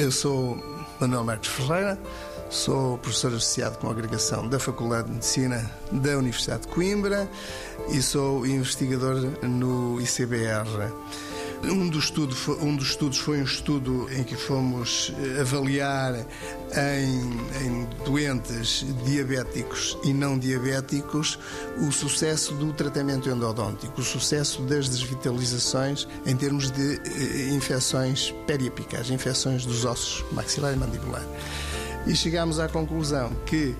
Eu sou Manuel Marques Ferreira, sou professor associado com a agregação da Faculdade de Medicina da Universidade de Coimbra e sou investigador no ICBR. Um dos, estudo, um dos estudos foi um estudo em que fomos eh, avaliar em, doentes diabéticos e não diabéticos o sucesso do tratamento endodôntico, o sucesso das desvitalizações em termos de eh, infecções periapicais, infecções dos ossos maxilar e mandibular. E chegámos à conclusão que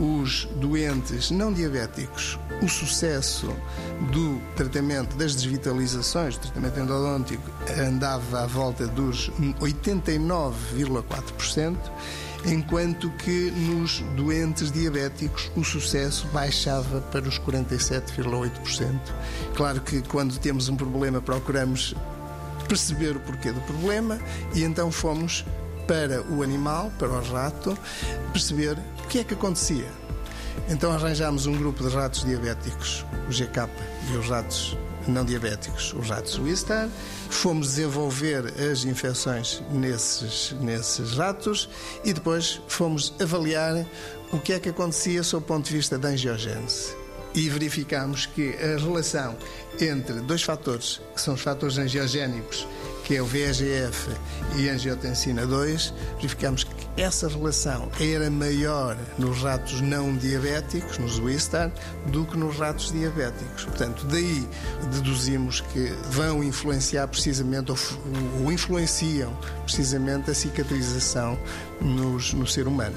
os doentes não diabéticos, o sucesso do tratamento das desvitalizações, do tratamento endodôntico, andava à volta dos 89,4%, enquanto que nos doentes diabéticos o sucesso baixava para os 47,8%. Claro que quando temos um problema procuramos perceber o porquê do problema e então fomos para o animal, para o rato, perceber o que é que acontecia. Então arranjámos um grupo de ratos diabéticos, o GK e os ratos não diabéticos, os ratos Wistar. Fomos desenvolver as infecções nesses, nesses ratos e depois fomos avaliar o que é que acontecia sob o ponto de vista da angiogênese. E verificamos que a relação entre dois fatores, que são os fatores angiogénicos que é o VEGF e angiotensina 2, verificamos que essa relação era maior nos ratos não diabéticos, nos Wistar, do que nos ratos diabéticos. Portanto, daí deduzimos que vão influenciar precisamente, ou, ou influenciam precisamente a cicatrização nos, no ser humano.